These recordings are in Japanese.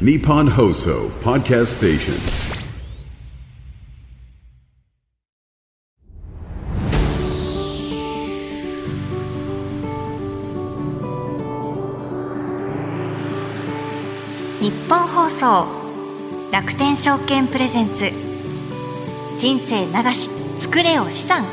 Nippon Hoso Podcast Station. 日本放送楽天証券プレゼンツ。人生流し作れよ資産。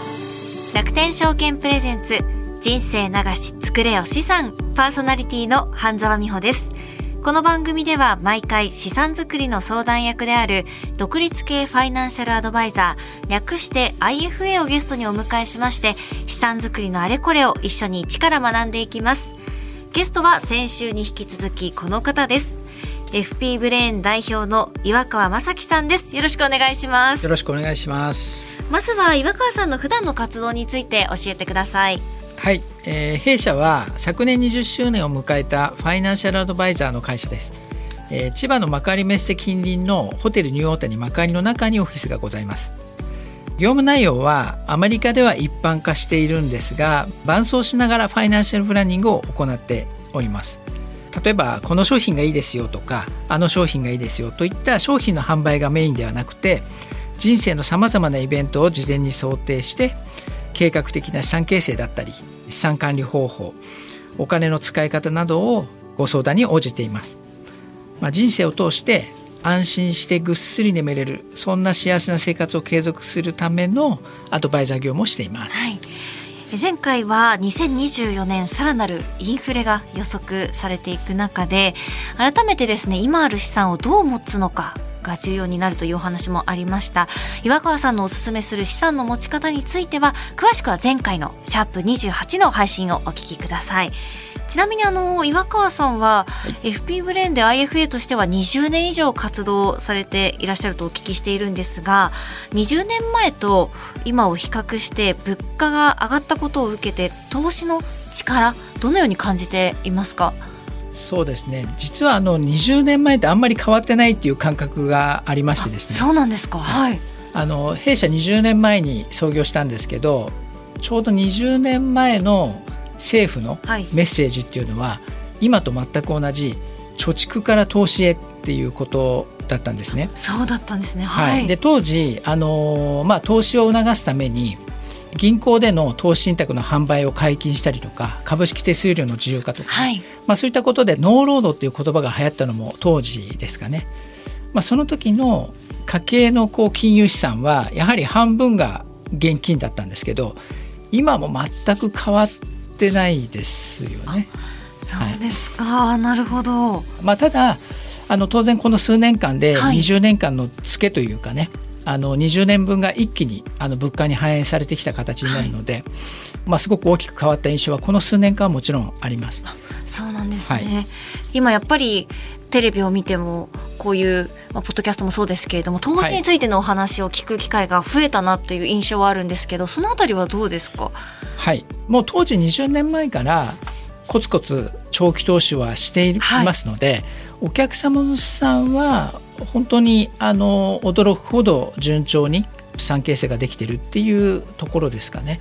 楽天証券プレゼンツ人生流し作れよ資産。パーソナリティの半沢美穂です。この番組では毎回資産作りの相談役である独立系ファイナンシャルアドバイザー略して IFA をゲストにお迎えしまして資産作りのあれこれを一緒に一から学んでいきます。ゲストは先週に引き続きこの方です。FP ブレーン代表の岩川正樹さんです。よろしくお願いします。よろしくお願いします。まずは岩川さんの普段の活動について教えてくださいはい、えー、弊社は昨年20周年を迎えたファイナンシャルアドバイザーの会社です、えー、千葉の幕張メッセ近隣のホテルニューオータニ幕張の中にオフィスがございます。業務内容はアメリカでは一般化しているんですが伴走しながらファイナンシャルプランニングを行っております。例えばこの商品がいいですよとかあの商品がいいですよといった商品の販売がメインではなくて人生のさまざまなイベントを事前に想定して計画的な資産形成だったり資産管理方法お金の使い方などをご相談に応じています、まあ、人生を通して安心してぐっすり眠れるそんな幸せな生活を継続するためのアドバイザー業務をしています、はい。前回は2024年さらなるインフレが予測されていく中で改めてですね今ある資産をどう持つのかが重要になるというお話もありました。岩川さんのおすすめする資産の持ち方については詳しくは前回のシャープ28の配信をお聞きください。ちなみにあの岩川さんは、FP ブレーンで IFA としては20年以上活動されていらっしゃるとお聞きしているんですが20年前と今を比較して物価が上がったことを受けて投資の力どのように感じていますか？そうですね。実はあの20年前とあんまり変わってないっていう感覚がありましてですね。そうなんですか。はい。あの弊社20年前に創業したんですけどちょうど20年前の政府のメッセージっていうのは、はい、今と全く同じ貯蓄から投資へっていうことだったんですね。そうだったんですね。はい。はい、で当時あのまあ投資を促すために銀行での投資信託の販売を解禁したりとか株式手数料の自由化とか、はい、まあ、そういったことでノーロードっていう言葉が流行ったのも当時ですかね。まあ、その時の家計のこう金融資産はやはり半分が現金だったんですけど今も全く変わってないですよね。そうですか、はい、なるほど。まあ、ただあの当然この数年間で20年間のツケというかね、はい、あの20年分が一気にあの物価に反映されてきた形になるので、はい、まあ、すごく大きく変わった印象はこの数年間はもちろんあります。そうなんですね、今やっぱりテレビを見てもこういう、まあ、ポッドキャストもそうですけれども投資についてのお話を聞く機会が増えたなっていう印象はあるんですけどそのあたりはどうですか？はい。もう当時20年前からコツコツ長期投資はしていますので、はい、お客様の資産は本当にあの驚くほど順調に資産形成ができてるっていうところですかね。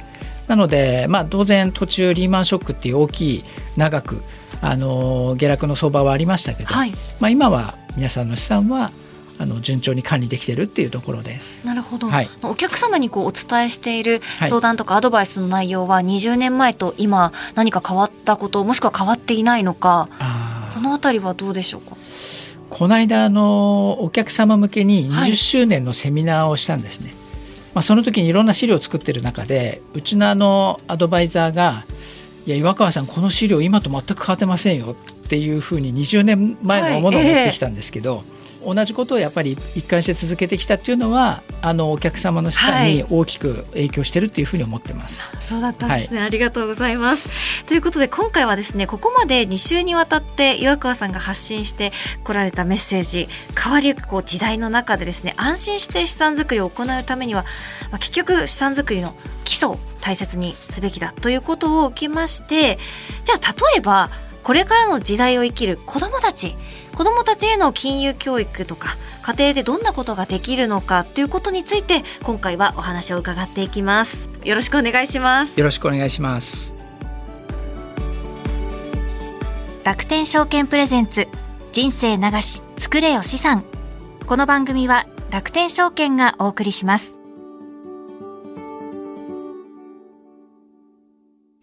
なので、まあ、当然途中リーマンショックっていう大きい長くあの下落の相場はありましたけど、はい、まあ、今は皆さんの資産はあの順調に管理できてるっていうところです。なるほど。はい、お客様にこうお伝えしている相談とかアドバイスの内容は20年前と今何か変わったこともしくは変わっていないのか、そのあたりはどうでしょうか？この間あのお客様向けに20周年のセミナーをしたんですね。はい、まあその時にいろんな資料を作ってる中でうちのあのアドバイザーがいや岩川さんこの資料今と全く変わってませんよっていうふうに20年前のものを持ってきたんですけど、はいえー同じことをやっぱり一貫して続けてきたっていうのはあのお客様の資産に大きく影響してるっていうふうに思ってます。はい、そうだったんですね、はい、ありがとうございます。ということで今回はですねここまで2週にわたって岩川さんが発信してこられたメッセージ変わりゆくこう時代の中でですね安心して資産作りを行うためには、まあ、結局資産作りの基礎を大切にすべきだということを受けましてじゃあ例えばこれからの時代を生きる子どもたち子どもたちへの金融教育とか家庭でどんなことができるのかということについて今回はお話を伺っていきます。よろしくお願いします。よろしくお願いします。楽天証券プレゼンツ人生流し作れよ資産。この番組は楽天証券がお送りします。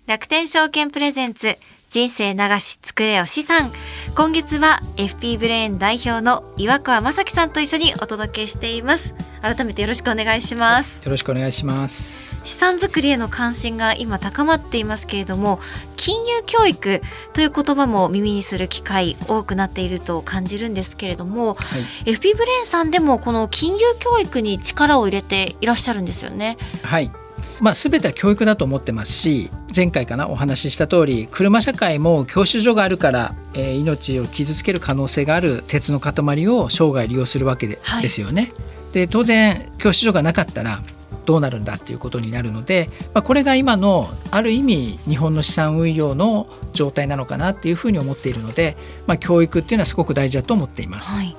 楽天証券プレゼンツ人生流し作れよ資産。今月は FP ブレーン代表の岩川正樹さんと一緒にお届けしています。改めてよろしくお願いします。よろしくお願いします。資産作りへの関心が今高まっていますけれども金融教育という言葉も耳にする機会多くなっていると感じるんですけれども、はい、FP ブレーンさんでもこの金融教育に力を入れていらっしゃるんですよね。はいまあ、全ては教育だと思ってますし前回かなお話しした通り車社会も教習所があるから、えー、命を傷つける可能性がある鉄の塊を生涯利用するわけですよね。で当然教習所がなかったらどうなるんだっていうことになるので、まあ、これが今のある意味日本の資産運用の状態なのかなっていうふうに思っているので、まあ、教育っていうのはすごく大事だと思っています。はい、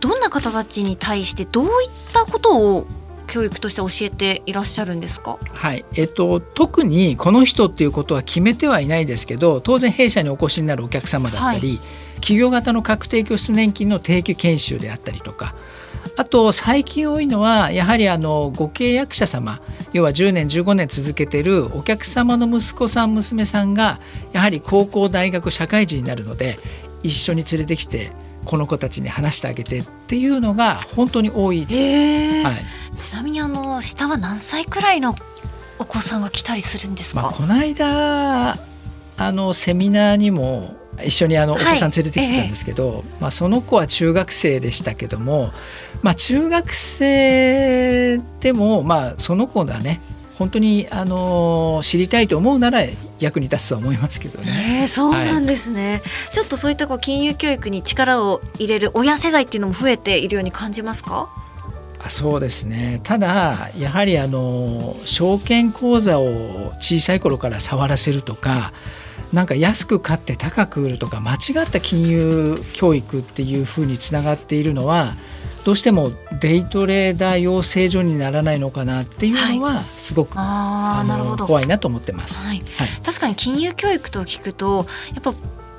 どんな方たちに対してどういったことを教育として教えていらっしゃるんですか？はい。えっと特にこの人っていうことは決めてはいないですけど当然弊社にお越しになるお客様だったり、はい、企業型の確定拠出年金の定期研修であったりとかあと最近多いのはやはりあのご契約者様要は10年15年続けてるお客様の息子さん娘さんがやはり高校大学社会人になるので一緒に連れてきてこの子たちに話してあげてっていうのが本当に多いです。はい、ちなみにあの下は何歳くらいのお子さんが来たりするんですか？まあ、この間あのセミナーにも一緒にあのお子さん連れてきてたんですけど、はいええ、まあ、その子は中学生でしたけども、まあ、中学生でも、まあ、その子がね本当にあの知りたいと思うなら役に立つとは思いますけどね。えー、そうなんですね、はい、ちょっとそういったこう金融教育に力を入れる親世代っていうのも増えているように感じますか？あそうですね。ただやはりあの証券口座を小さい頃から触らせるとかなんか安く買って高く売るとか間違った金融教育っていうふうにつながっているのはどうしてもデイトレーダー養成所にならないのかなっていうのはすごく、はい、あの怖いなと思ってます、はい、はい、確かに金融教育と聞くとやっぱ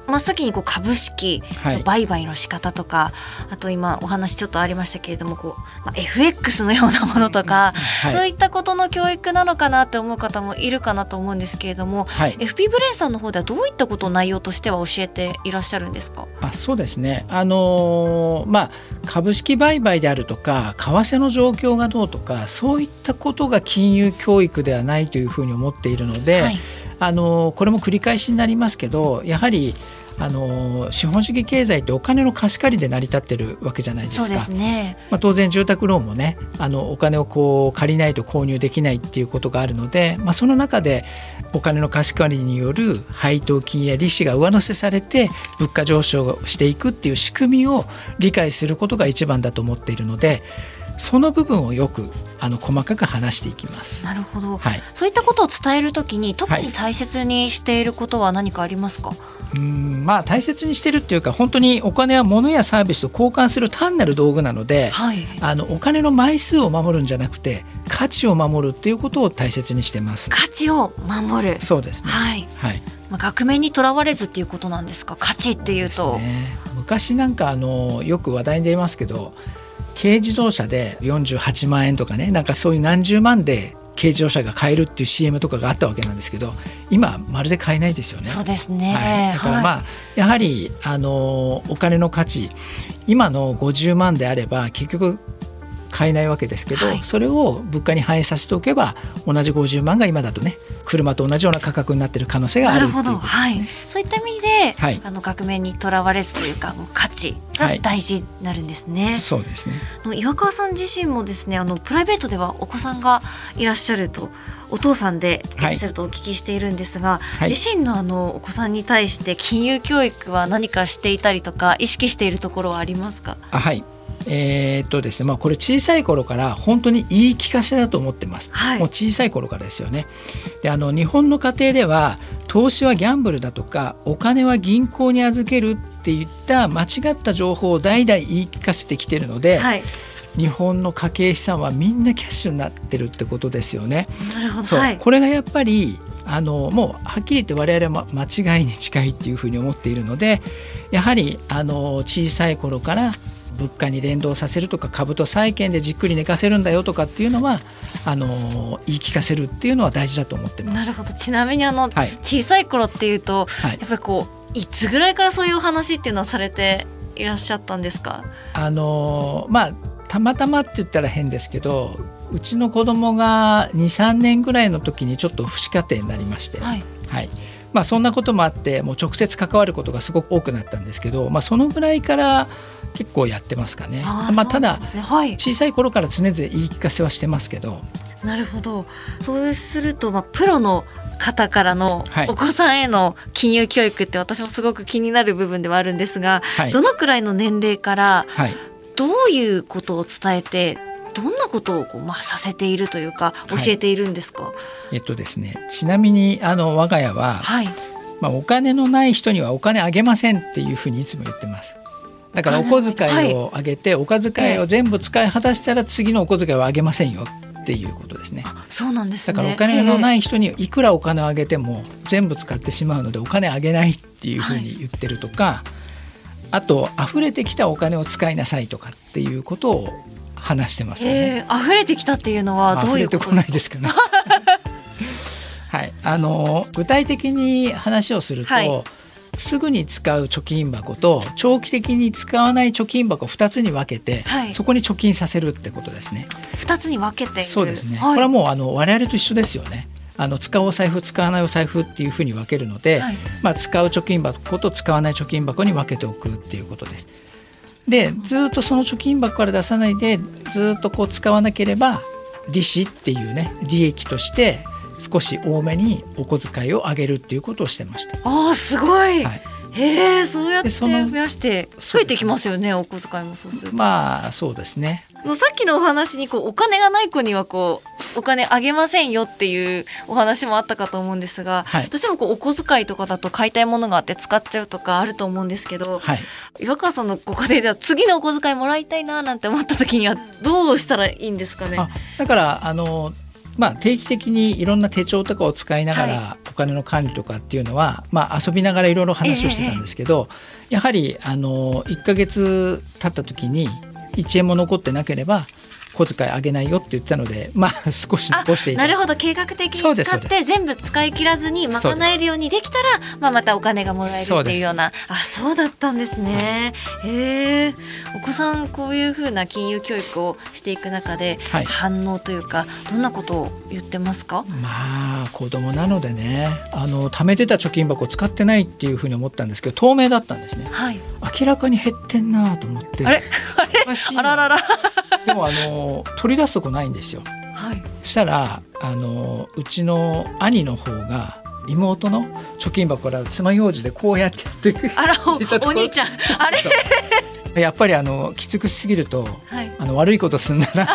真っ先にこう株式の売買の仕方とか、はい、あと今お話ちょっとありましたけれどもこう、まあ、FX のようなものとか、はい、そういったことの教育なのかなって思う方もいるかなと思うんですけれども、はい、FP ブレーンさんの方ではどういったことを内容としては教えていらっしゃるんですか？あそうですね、あのー、まあ、株式売買であるとか為替の状況がどうとかそういったことが金融教育ではないというふうに思っているので、あのこれも繰り返しになりますけどやはりあの資本主義経済ってお金の貸し借りで成り立ってるわけじゃないですか。すね、まあ、当然住宅ローンもねあのお金をこう借りないと購入できないっていうことがあるので、まあ、その中でお金の貸し借りによる配当金や利子が上乗せされて物価上昇していくっていう仕組みを理解することが一番だと思っているのでその部分をよくあの細かく話していきます。なるほど。はい、そういったことを伝えるときに特に大切にしていることは何かありますか？はい、うんまあ大切にしてるっていうか本当にお金は物やサービスと交換する単なる道具なので、はい、あのお金の枚数を守るんじゃなくて価値を守るっていうことを大切にしてます。価値を守る。そうですね。はい。はい。まあ、額面にとらわれずっていうことなんですか？価値っていうと、ね、昔なんかあのよく話題に出ますけど軽自動車で48万円とかねなんかそういう何十万で軽自動車が買えるっていう CM とかがあったわけなんですけど今まるで買えないですよね。そうですね、はい、だからまあ、はい、やはりあのお金の価値今の50万であれば結局買えないわけですけど、はい、それを物価に反映させておけば同じ50万が今だとね車と同じような価格になっている可能性がある、はい、そういった意味で、はい、あの額面にとらわれずというかもう価値が大事になるんですね。そうですね。岩川さん自身もですねあのプライベートではお子さんがいらっしゃるとお父さんでいらっしゃるとお聞きしているんですが、はい、自身のあのお子さんに対して金融教育は何かしていたりとか意識しているところはありますか？あはいえー、っとですねまあ、これ小さい頃から本当に言い聞かせだと思ってます、はい、もう小さい頃からですよね。であの日本の家庭では投資はギャンブルだとかお金は銀行に預けるっていった間違った情報を代々言い聞かせてきてるので、はい、日本の家計資産はみんなキャッシュになってるってことですよね。なるほど。そう、はい、これがやっぱりあのもうはっきり言って我々は間違いに近いっていうふうに思っているのでやはりあの小さい頃から物価に連動させるとか株と債券でじっくり寝かせるんだよとかっていうのはあの言い聞かせるっていうのは大事だと思ってます。なるほど。ちなみにあの、はい。小さい頃っていうと、はい。やっぱりこういつぐらいからそういうお話っていうのはされていらっしゃったんですか？あのまあたまたまって言ったら変ですけどうちの子供が23年ぐらいの時にちょっと父子家庭になりまして、はい。はい。まあ、そんなこともあってもう直接関わることがすごく多くなったんですけど、まあ、そのぐらいから結構やってますかね。あーまあ、ただね。はい。小さい頃から常々言い聞かせはしてますけど。なるほど。そうすると、まあ、プロの方からのはい。お子さんへの金融教育って私もすごく気になる部分ではあるんですが、はい。どのくらいの年齢からはい。どういうことを伝えてどんなことをこう、まあ、させているというか教はい。えているんですか？えっとですねちなみにあの我が家は、はい、まあ、お金のない人にはお金あげませんっていうふうにいつも言ってます。だからお小遣いをあげて、お小遣いを全部使い果たしたら次のお小遣いはあげませんよっていうことですね。そうなんですね。だからお金のないい人にいくらお金をあげても全部使ってしまうのでお金あげないっていうふうに言ってるとか、あと溢れてきたお金を使いなさいとかっていうことを話してますよね。えー、溢れてきたっていうのはどういうこことですかね。はい、あの具体的に話をすると、はいすぐに使う貯金箱と長期的に使わない貯金箱2つに分けて、はいそこに貯金させるってことですね。二つに分けてそうですね。はい、これはもうあの我々と一緒ですよね。あの使うお財布使わないお財布っていうふうに分けるので、はいまあ、使う貯金箱と使わない貯金箱に分けておくっていうことです。でずっとその貯金箱から出さないでずっとこう使わなければ利子っていうね利益として少し多めにお小遣いを上げるっていうことをしてました。ああすごい、はい、へえそうやって増やして増えてきますよねお小遣いもそうすると、まあそうですね。さっきのお話にこうお金がない子にはこうお金あげませんよっていうお話もあったかと思うんですが、はいどうしてもこうお小遣いとかだと買いたいものがあって使っちゃうとかあると思うんですけど、はい。岩川さんのご家庭では次のお小遣いもらいたいななんて思った時にはどうしたらいいんですかね？あだからあのまあ、定期的にいろんな手帳とかを使いながら、はお金の管理とかっていうのは、まあ、遊びながらいろいろ話をしてたんですけど、やはりあの1ヶ月経った時に1円も残ってなければ小遣いあげないよって言ってたので、まあ、少しあ残してなるほど。計画的に使って全部使い切らずに賄えるようにできたら、まあ、またお金がもらえるっていうような。あそうだったんですね、へえお子さんこういうふうな金融教育をしていく中で、はい。反応というかどんなことを言ってますか？まあ子供なのでねあの貯めてた貯金箱を使ってないっていうふうに思ったんですけど透明だったんですね。はい。明らかに減ってんなと思って。あれ？おかしい。なあららら でもあの取り出すとこないんですよ。はい。したらあのうちの兄の方が妹の貯金箱から爪楊枝でこうやってやってるあらお兄ちゃん。あれ？やっぱりあのきつくしすぎると、はい。あの悪いことすんだな。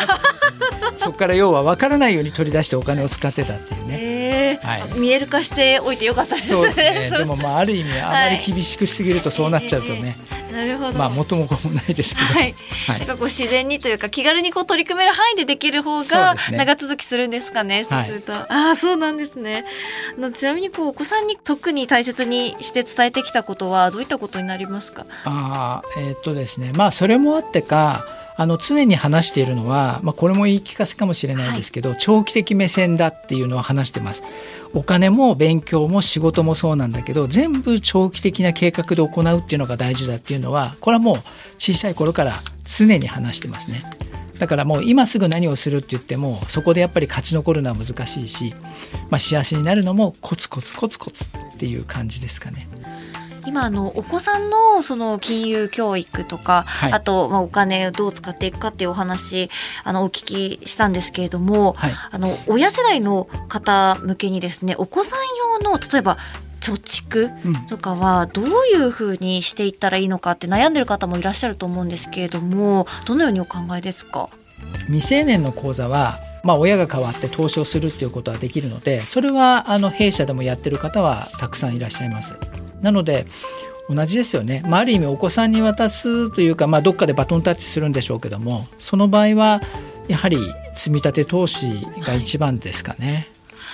そこから要は分からないように取り出してお金を使ってたっていうね。え。ーはい。見える化しておいてよかったですね。ですね。でもまあある意味あまりはい。厳しくしすぎるとそうなっちゃうとね、なるほど。まあ元も子もないですけど、はい、はいなんかこう自然にというか気軽にこう取り組める範囲でできる方が長続きするんですかね。そうすると、ああそうなんですね。あのちなみにこうお子さんに特に大切にして伝えてきたことはどういったことになりますか？ああえーっとですねまあそれもあってかあの常に話しているのは、まあ、これも言い聞かせかもしれないですけど、長期的目線だっていうのは話してます。お金も勉強も仕事もそうなんだけど全部長期的な計画で行うっていうのが大事だっていうのはこれはもう小さい頃から常に話してますね。だからもう今すぐ何をするって言ってもそこでやっぱり勝ち残るのは難しいし、まあ、幸せになるのもコツコツコツコツっていう感じですかね。今あのお子さんのその金融教育とか、はい。あとまあお金をどう使っていくかっていうお話あのお聞きしたんですけれども、はい。あの親世代の方向けにですねお子さん用の例えば貯蓄うん。とかはどういうふうにしていったらいいのかって悩んでる方もいらっしゃると思うんですけれどもどのようにお考えですか？未成年の口座は、まあ、親が代わって投資をするっていうことはできるのでそれはあの弊社でもやってる方はたくさんいらっしゃいます。なので同じですよね、まあ、ある意味お子さんに渡すというか、まあ、どっかでバトンタッチするんでしょうけどもその場合はやはり積み立て投資が一番ですかね。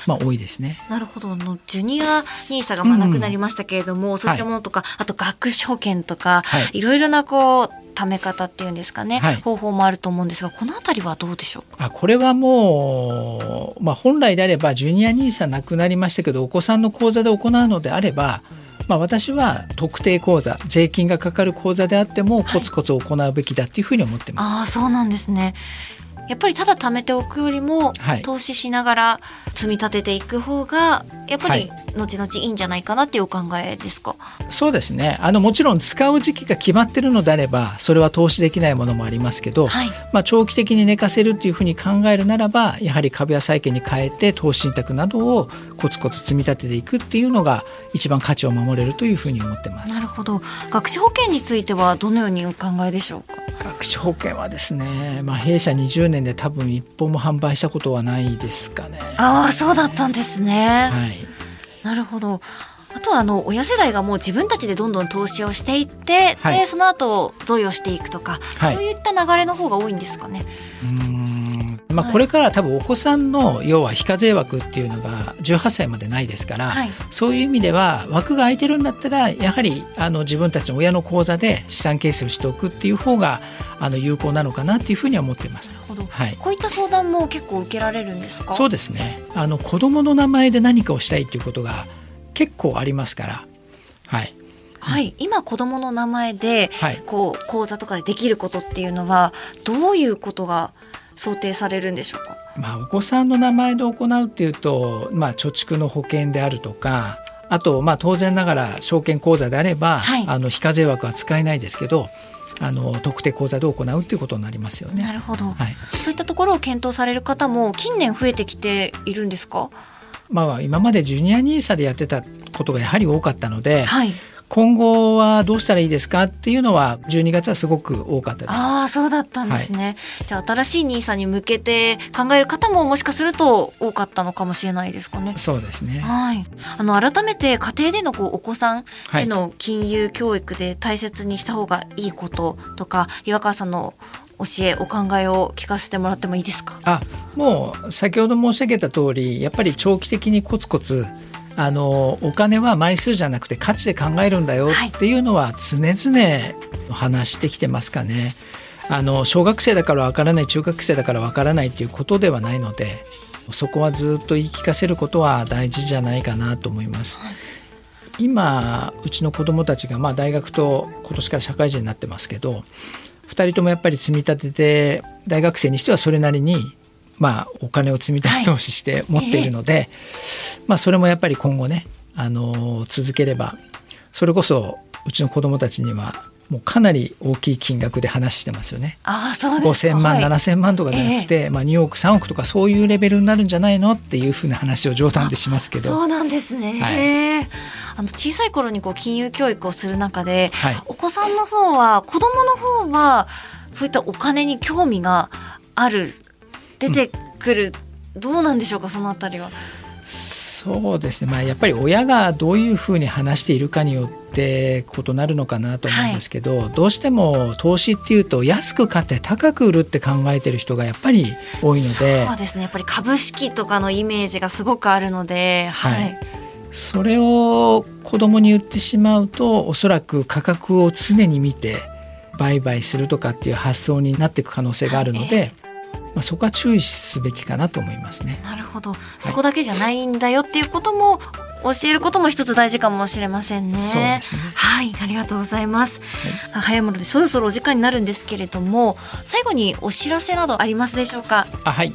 まあ、多いですね。なるほど。あの、ジュニアニーサがまあなくなりましたけれども、そういったものとか、あと学資保険とか、はい。いろいろなこう、貯め方っていうんですかね、はい。方法もあると思うんですが、このあたりはどうでしょうか？あこれはもう、まあ、本来であればジュニア NISA なくなりましたけどお子さんの口座で行うのであれば、まあ、私は特定口座税金がかかる口座であってもコツコツ行うべきだっていうふうに思ってます。ああ、そうなんですね。やっぱりただ貯めておくよりも、はい投資しながら積み立てていく方がやっぱりは後々いいんじゃないかなっていうお考えですか？そうですねあのもちろん使う時期が決まってるのであればそれは投資できないものもありますけど、はいまあ、長期的に寝かせるっていうふうに考えるならばやはり株や債券に変えて投資信託などをコツコツ積み立てていくっていうのが一番価値を守れるというふうに思ってます。なるほど。学資保険についてはどのようにお考えでしょうか？学資保険はですね、まあ、弊社20年で多分一本も販売したことはないですかね。ああ、そうだったんですね。はい、なるほど。あとはあの親世代がもう自分たちでどんどん投資をしていって、はいでその後贈与していくとか、はいそういった流れの方が多いんですかね。うーんまあ、これから多分お子さんの要は非課税枠っていうのが18歳までないですから、はい。そういう意味では枠が空いてるんだったらやはりあの自分たちの親の口座で資産形成をしておくっていう方があの有効なのかなっていうふうには思っています。はい。こういった相談も結構受けられるんですか？そうですね。あの子供の名前で何かをしたいっていうことが結構ありますから、はい、はい、今子供の名前で、はい。こう講座とかでできることっていうのはどういうことが想定されるんでしょうか？まあ、お子さんの名前で行うっていうと、まあ、貯蓄の保険であるとかあと、まあ、当然ながら証券口座であれば、はいあの非課税枠は使えないですけどあの特定口座で行うっていうことになりますよね。なるほど、はいそういったところを検討される方も近年増えてきているんですか？まあ、今までジュニア NISA でやってたことがやはり多かったので、はい。今後はどうしたらいいですかっていうのは12月はすごく多かったです。ああ、そうだったんですね。じゃあ、新しいニーサに向けて考える方ももしかすると多かったのかもしれないですかね。そうですね。はい。あの、改めて家庭でのこうお子さんはいへの金融教育で大切にした方がいいこととか、岩川さんの教え、お考えを聞かせてもらってもいいですか？あもう先ほど申し上げた通りやっぱり長期的にコツコツあのお金は枚数じゃなくて価値で考えるんだよはいっていうのは常々話してきてますかね。あの小学生だからわからない中学生だからわからないっていうことではないのでそこはずっと言い聞かせることは大事じゃないかなと思います。今うちの子供たちがまあ大学と今年から社会人になってますけど2人ともやっぱり積み立てて大学生にしてはそれなりにまあお金を積み立て投資して持っているので、まあそれもやっぱり今後ねあの続ければそれこそうちの子供たちにはもうかなり大きい金額で話してますよね。ああ、そうですか。5,000万、はい。7,000万とかじゃなくて、まあ、2億3億とかそういうレベルになるんじゃないのっていうふうな話を冗談でしますけど。そうなんですね。はい。あの小さい頃にこう金融教育をする中で、はい。お子さんの方は子供の方はそういったお金に興味がある出てくる、どうなんでしょうかそのあたりは。そうですね、まあ、やっぱり親がどういうふうに話しているかによって異なるのかなと思うんですけど、どうしても投資っていうと安く買って高く売るって考えてる人がやっぱり多いので。そうですね。やっぱり株式とかのイメージがすごくあるので、はい。はい。それを子供に言ってしまうとおそらく価格を常に見て売買するとかっていう発想になっていく可能性があるので、まあ、そこは注意すべきかなと思いますね。なるほどそこだけじゃないんだよっていうことも教えることも一つ大事かもしれませんね。そうですねはい、ありがとうございます。早いものでそろそろお時間になるんですけれども、最後にお知らせなどありますでしょうか？あはい、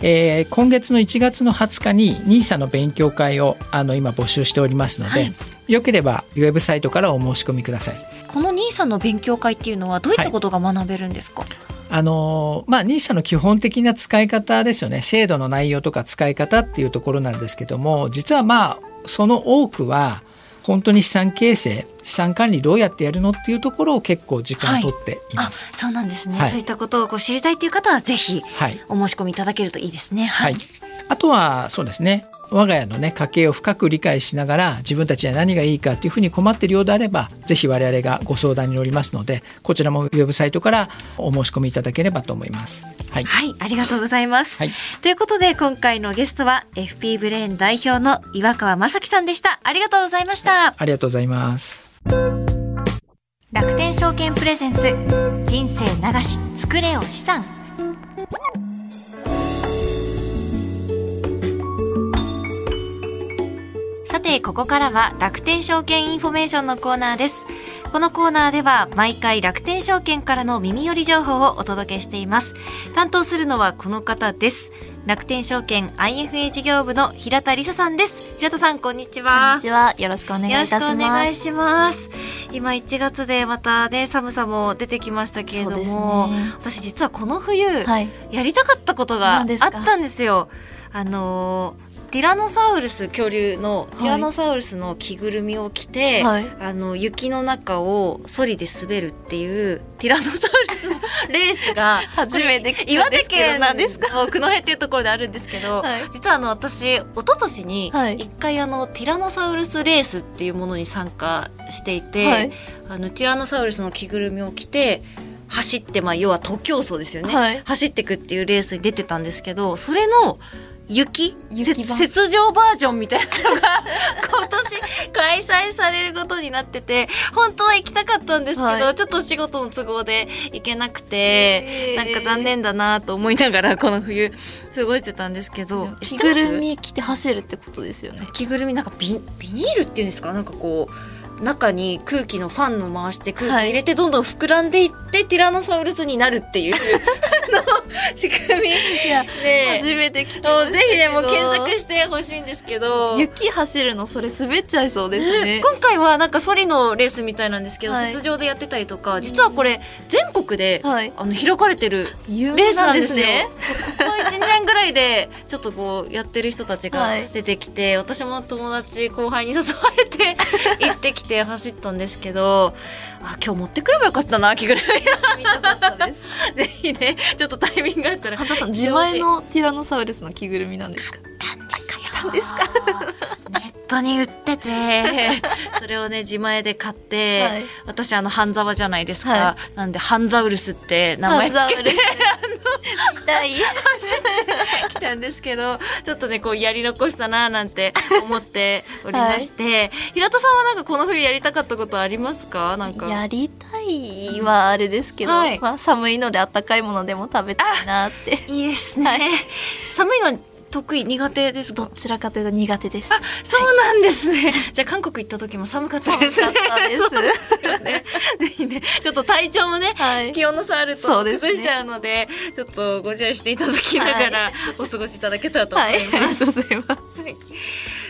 えー今月の1月の20日に NISA の勉強会をあの今募集しておりますので、はいよければウェブサイトからお申し込みください。この NISA の勉強会っていうのはどういったことが学べるんですか？あのまあ NISA の基本的な使い方ですよね制度の内容とか使い方っていうところなんですけども実はまあその多くは本当に資産形成資産管理どうやってやるのっていうところを結構時間取っていあま、す。そうなんですね。はいそういったことをこう知りたいっていう方はぜひはい、お申し込みいただけるといいですね。はい、あとはそうですね我が家のね家計を深く理解しながら自分たちには何がいいかというふうに困っているようであればぜひ我々がご相談に乗りますのでこちらもウェブサイトからお申し込みいただければと思います。はい、はい、ありがとうございます。はいということで今回のゲストは FP ブレーン代表の岩川昌樹さんでした。ありがとうございました。ありがとうございます。楽天証券プレゼンツ人生長し作れよ資産さてここからは楽天証券インフォメーションのコーナーですこのコーナーでは毎回楽天証券からの耳寄り情報をお届けしています担当するのはこの方です楽天証券 IFA 事業部の平田理沙さんです平田さんこんにちはこんにちは。よろしくお願いいたします。よろしくお願いします。今1月でまたね寒さも出てきましたけれども、ね私実はこの冬、はい。やりたかったことがあったんですよ。あのーティラノサウルス恐竜のティラノサウルスの着ぐるみを着て、はい。あの雪の中をソリで滑るっていうティラノサウルスの レースが初めて岩手んですけど県何ですの久野辺っていうところであるんですけど、はい実はあの私一昨年にはい。一回あのティラノサウルスレースっていうものに参加していて、はい。あのティラノサウルスの着ぐるみを着て走ってまあ要は徒競走ですよね、はい。走ってくっていうレースに出てたんですけどそれの雪？雪版雪上バージョンみたいなのが 今年開催されることになってて本当は行きたかったんですけど、はい。ちょっと仕事の都合で行けなくて、えー。なんか残念だなと思いながらこの冬過ごしてたんですけど知着ぐるみ着て走るってことですよね。着ぐるみなんかビビニールっていうんですか？なんかこう中に空気のファンの回して空気入れてどんどん膨らんでいって、ティラノサウルスになるっていう。あの仕組み。で初めて聞きもましぜひねも検索してほしいんですけど。雪走るのそれ滑っちゃいそうですね。今回はなんかソリのレースみたいなんですけど、はい。雪上でやってたりとか実はこれ全国で、はい。あの開かれてる有レース名なんです。ね。ここ1年ぐらいでちょっとこうやってる人たちがはい。出てきて、私も友達後輩に誘われて行ってきて走ったんですけどあ今日持ってくればよかったな着ぐる見たかったです。み ぜひねちょっとタイミングがあったらハタさん自前のティラノサウルスの着ぐるみなんですか？買ったんですか？ネットに売ってて。それをね自前で買って、はい。私あの半沢じゃないですか、はなんでハンザウルスって名前つけて。見たい。来たんですけどちょっとねこうやり残したななんて思っておりまして、平田さんはなんかこの冬やりたかったことありますか？なんか。やりたいはあれですけど、はい。まあ寒いのであったかいものでも食べたいなって。いいですね、寒いの得意苦手ですか？どちらかというと苦手です。そうなんですね。じゃあ韓国行った時も寒かったです。ね寒かった。ですよね。ぜひねちょっと体調もね、はい。気温の差あるとそうですね。崩しちゃうのでちょっとご注意していただきながらお過ごしいただけたらと思はい。い、あります、がとうございます。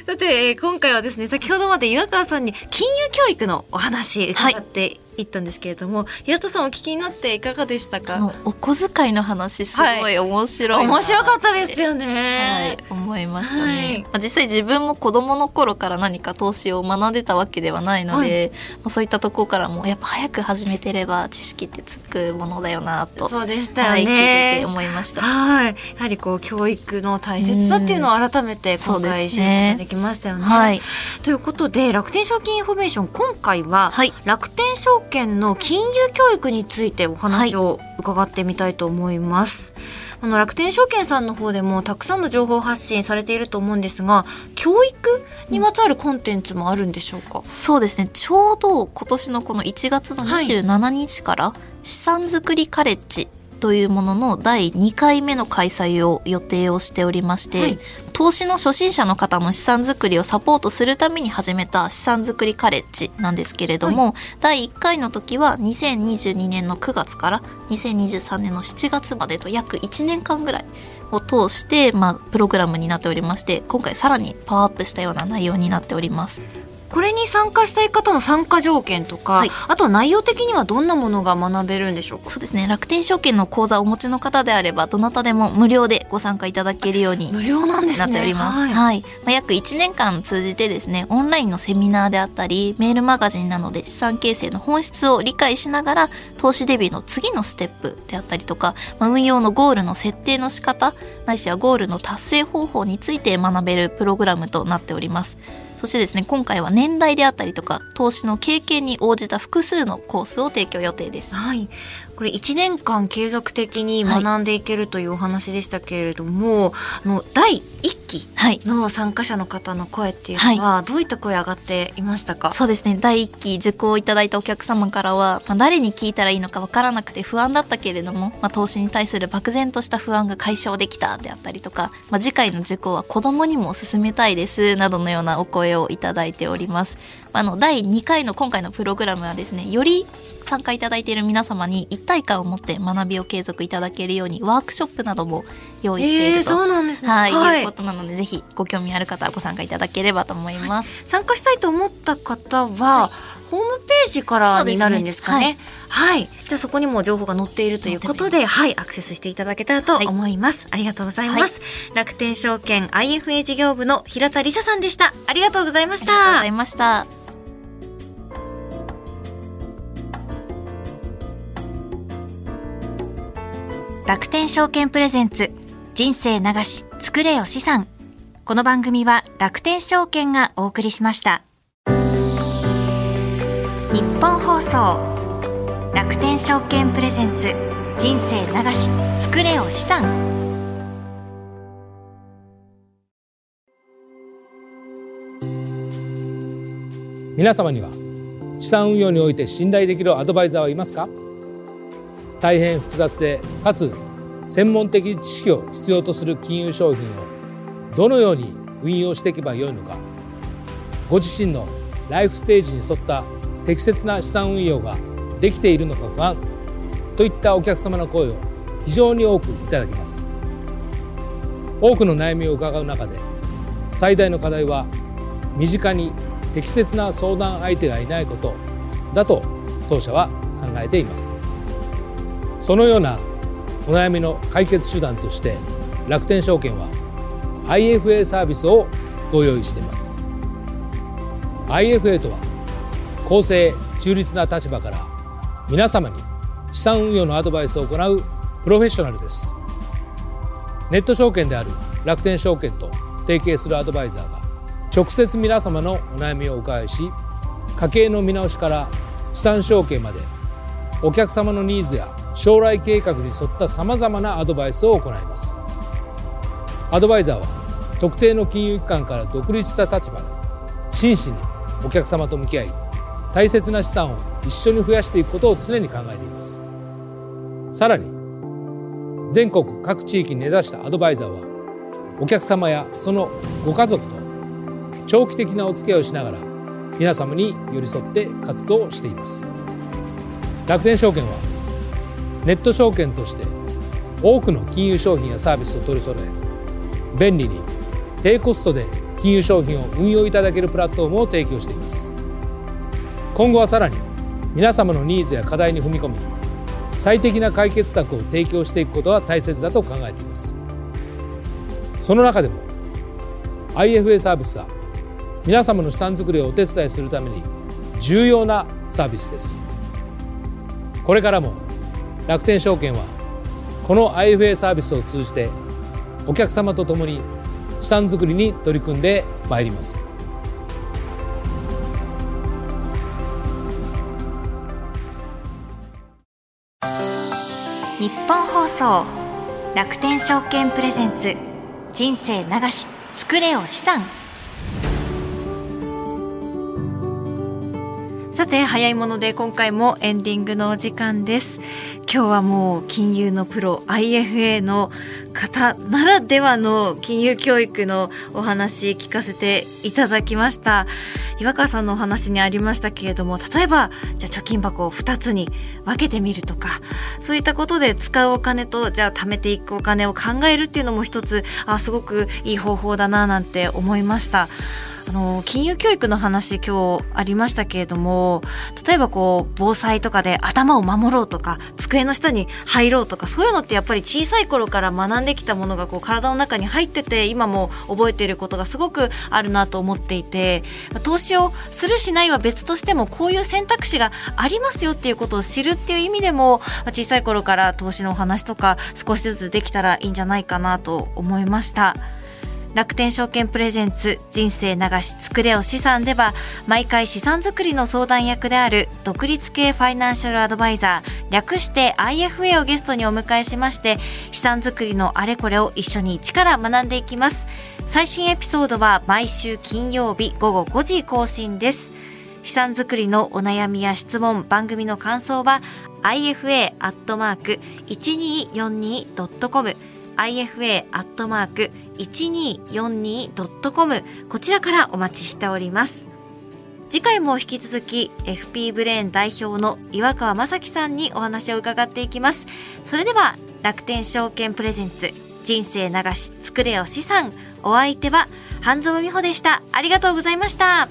さて、えー今回はですね、先ほどまで岩川さんに金融教育のお話伺っていったんですけれども、平田さんお聞きになっていかがでしたあかのお小遣いの話すごい面白いな。面白かったですよはねい。、思いましたね、はい。まあ、実際自分も子供の頃から何か投資を学んでたわけではないので、まあ、そういったところからもやっぱ早く始めてれば知識ってつくものだよなとそうでしたよはい、聞いてねて。思いました。はい、やはりこう教育の大切さっていうのを改めてそう今回知ることができましたよね。はい、ということで楽天証券インフォメーション今回は、はい。楽天証券の金融教育についてお話を伺ってみたいと思います。あの楽天証券さんの方でもたくさんの情報発信されていると思うんですが教育にまつわるコンテンツもあるんでしょうか、そうですね。ちょうど今年のこの1月の27日から資産作りカレッジというものの第2回目の開催を予定をしておりまして、はい投資の初心者の方の資産作りをサポートするために始めた資産作りカレッジなんですけれども、第1回の時は2022年の9月から2023年の7月までと約1年間ぐらいを通して、まあ、プログラムになっておりまして今回さらにパワーアップしたような内容になっております。これに参加したい方の参加条件とか、はいあとは内容的にはどんなものが学べるんでしょうか？そうですね楽天証券の口座をお持ちの方であればどなたでも無料でご参加いただけるように無料なんですねなっております。はいはい。まあ、約1年間通じてですね、オンラインのセミナーであったり、メールマガジンなどで資産形成の本質を理解しながら、投資デビューの次のステップであったりとか、まあ、運用のゴールの設定の仕方、ないしはゴールの達成方法について学べるプログラムとなっております。そしてですね、今回は年代であったりとか、投資の経験に応じた複数のコースを提供予定です。はい。これ1年間継続的に学んでいけるというお話でしたけれども、あの第1期はい。の参加者の方の声っていうのはどういった声上がっていましたか、そうですね第1期受講いただいたお客様からは、まあ、誰に聞いたらいいのか分からなくて不安だったけれども、まあ、投資に対する漠然とした不安が解消できたであったりとか、まあ、次回の受講は子どもにも勧めたいですなどのようなお声をいただいております。あの第2回の今回のプログラムはですねより参加いただいている皆様に一体感を持って学びを継続いただけるようにワークショップなども用意していえー、ると、そうなんですね。はい、はいいうことなのでぜひご興味ある方はご参加いただければと思います。参加したいと思った方は、ホームページからになるんですかね。はい、じゃあそこにも情報が載っているということで、はい、アクセスしていただけたらと思います。ありがとうございます。楽天証券 IFA 事業部の平田理沙さんでした。ありがとうございましたありがとうござい。ました。楽天証券プレゼンツ人生流し作れよ資産。この番組は楽天証券がお送りしました。日本放送楽天証券プレゼンツ人生流し作れよ資産。皆様には資産運用において信頼できるアドバイザーはいますか？大変複雑でかつ専門的知識を必要とする金融商品をどのように運用していけばよいのか。ご自身のライフステージに沿った適切な資産運用ができているのか不安といったお客様の声を非常に多くいただきます。多くの悩みを伺う中で最大の課題は身近に適切な相談相手がいないことだと当社は考えています。そのようなお悩みの解決手段として楽天証券は IFA サービスをご用意しています。IFA とは公正中立な立場から皆様に資産運用のアドバイスを行うプロフェッショナルです。ネット証券である楽天証券と提携するアドバイザーが直接皆様のお悩みをお伺いし家計の見直しから資産承継までお客様のニーズや将来計画に沿ったさまざまなアドバイスを行います。アドバイザーは特定の金融機関から独立した立場で真摯にお客様と向き合い大切な資産を一緒に増やしていくことを常に考えています。さらに全国各地域に根ざしたアドバイザーはお客様やそのご家族と長期的なお付き合いをしながら皆様に寄り添って活動しています。楽天証券はネット証券として多くの金融商品やサービスを取り揃え便利に低コストで金融商品を運用いただけるプラットフォームを提供しています。今後はさらに皆様のニーズや課題に踏み込み最適な解決策を提供していくことは大切だと考えています。その中でも IFA サービスは皆様の資産作りをお手伝いするために重要なサービスです。これからも楽天証券はこの IFA サービスを通じてお客様と共に資産作りに取り組んでまいります。日本放送楽天証券プレゼンツ人生流し作れよ資産。さて早いもので今回もエンディングのお時間です。今日はもう金融のプロ IFA の方ならではの金融教育のお話聞かせていただきました。岩川さんのお話にありましたけれども例えばじゃあ貯金箱を2つに分けてみるとかそういったことで使うお金とじゃあ貯めていくお金を考えるっていうのも一つあすごくいい方法だななんて思いました。あの金融教育の話今日ありましたけれども例えばこう防災とかで頭を守ろうとか机の下に入ろうとかそういうのってやっぱり小さい頃から学んできたものがこう体の中に入ってて今も覚えていることがすごくあるなと思っていて投資をするしないは別としてもこういう選択肢がありますよっていうことを知るっていう意味でも小さい頃から投資のお話とか少しずつできたらいいんじゃないかなと思いました。楽天証券プレゼンツ人生流し作れよ資産では毎回資産作りの相談役である独立系ファイナンシャルアドバイザー略して IFA をゲストにお迎えしまして資産作りのあれこれを一緒に一から学んでいきます。最新エピソードは毎週金曜日午後5時更新です。資産作りのお悩みや質問番組の感想は ifa.1242.com ifa.1242.com こちらからお待ちしております。次回も引き続き FP ブレーン代表の岩川正樹さんにお話を伺っていきます。それでは楽天証券プレゼンツ人生流し作れよ資産お相手は半蔵美穂でした。ありがとうございました。